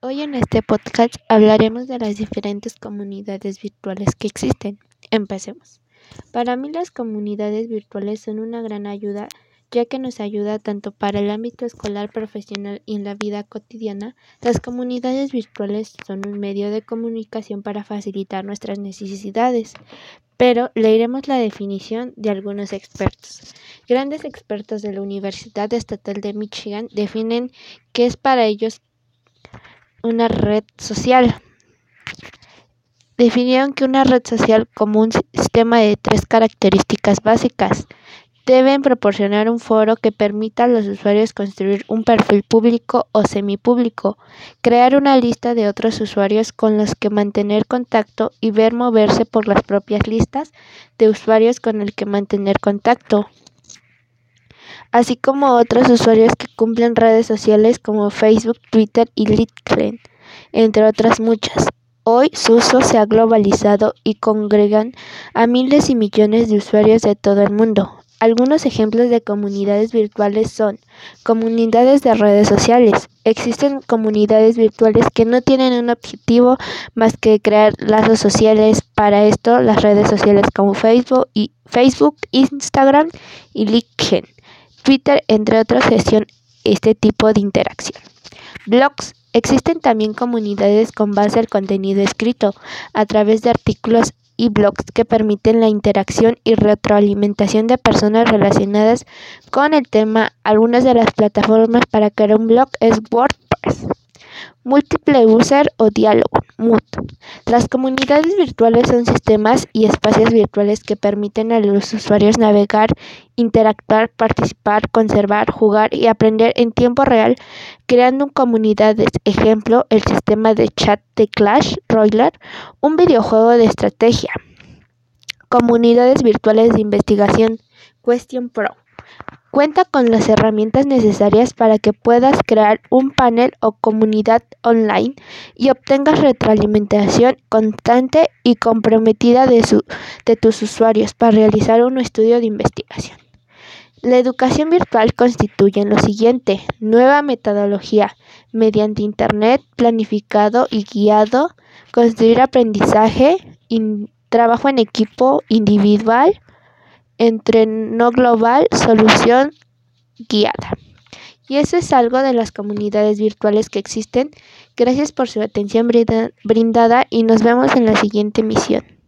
Hoy en este podcast hablaremos de las diferentes comunidades virtuales que existen. Empecemos. Para mí las comunidades virtuales son una gran ayuda ya que nos ayuda tanto para el ámbito escolar, profesional y en la vida cotidiana. Las comunidades virtuales son un medio de comunicación para facilitar nuestras necesidades, pero leeremos la definición de algunos expertos. Grandes expertos de la Universidad Estatal de Michigan definen que es para ellos una red social. Definieron que una red social como un sistema de tres características básicas. Deben proporcionar un foro que permita a los usuarios construir un perfil público o semipúblico, crear una lista de otros usuarios con los que mantener contacto y ver moverse por las propias listas de usuarios con el que mantener contacto, así como otros usuarios que cumplen redes sociales como Facebook, Twitter y LinkedIn, entre otras muchas. Hoy su uso se ha globalizado y congregan a miles y millones de usuarios de todo el mundo. Algunos ejemplos de comunidades virtuales son comunidades de redes sociales. Existen comunidades virtuales que no tienen un objetivo más que crear lazos sociales. Para esto, las redes sociales como Facebook, y Facebook Instagram y LinkedIn Twitter, entre otros, gestiona este tipo de interacción. Blogs. Existen también comunidades con base al contenido escrito a través de artículos y blogs que permiten la interacción y retroalimentación de personas relacionadas con el tema. Algunas de las plataformas para crear un blog es WordPress. Múltiple user o diálogo. MUD. Las comunidades virtuales son sistemas y espacios virtuales que permiten a los usuarios navegar, interactuar, participar, conservar, jugar y aprender en tiempo real, creando comunidades. Ejemplo, el sistema de chat de Clash Royale, un videojuego de estrategia. Comunidades virtuales de investigación. Question Pro. Cuenta con las herramientas necesarias para que puedas crear un panel o comunidad online y obtengas retroalimentación constante y comprometida de, tus usuarios para realizar un estudio de investigación. La educación virtual constituye lo siguiente, nueva metodología, mediante Internet, planificado y guiado, construir aprendizaje, trabajo en equipo individual, entre no global, solución guiada. Y eso es algo de las comunidades virtuales que existen. Gracias por su atención brindada y nos vemos en la siguiente misión.